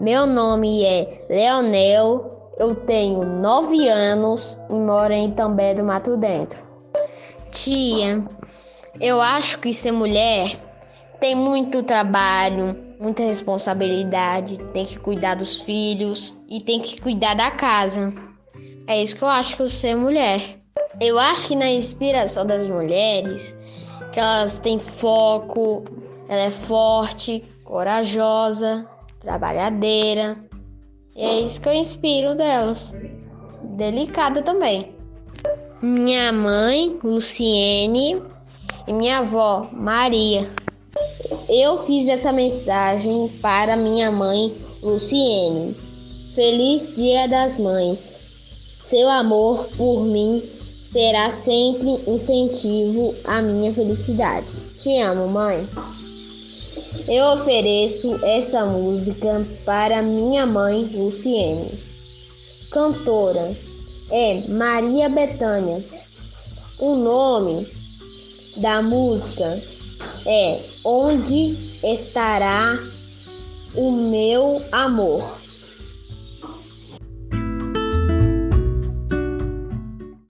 Meu nome é Leonel, eu tenho nove anos e moro em També do Mato Dentro. Tia, eu acho que ser mulher tem muito trabalho, muita responsabilidade, tem que cuidar dos filhos e tem que cuidar da casa. É isso que eu acho que ser mulher. Eu acho que na inspiração das mulheres, que elas têm foco, ela é forte, corajosa, trabalhadeira. E é isso que eu inspiro delas. Delicada também. Minha mãe, Luciene, e minha avó, Maria. Eu fiz essa mensagem para minha mãe, Luciene. Feliz Dia das Mães. Seu amor por mim será sempre incentivo à minha felicidade. Te amo, mãe. Eu ofereço essa música para minha mãe, Luciene. Cantora é Maria Bethânia. O nome da música é Onde Estará o Meu Amor.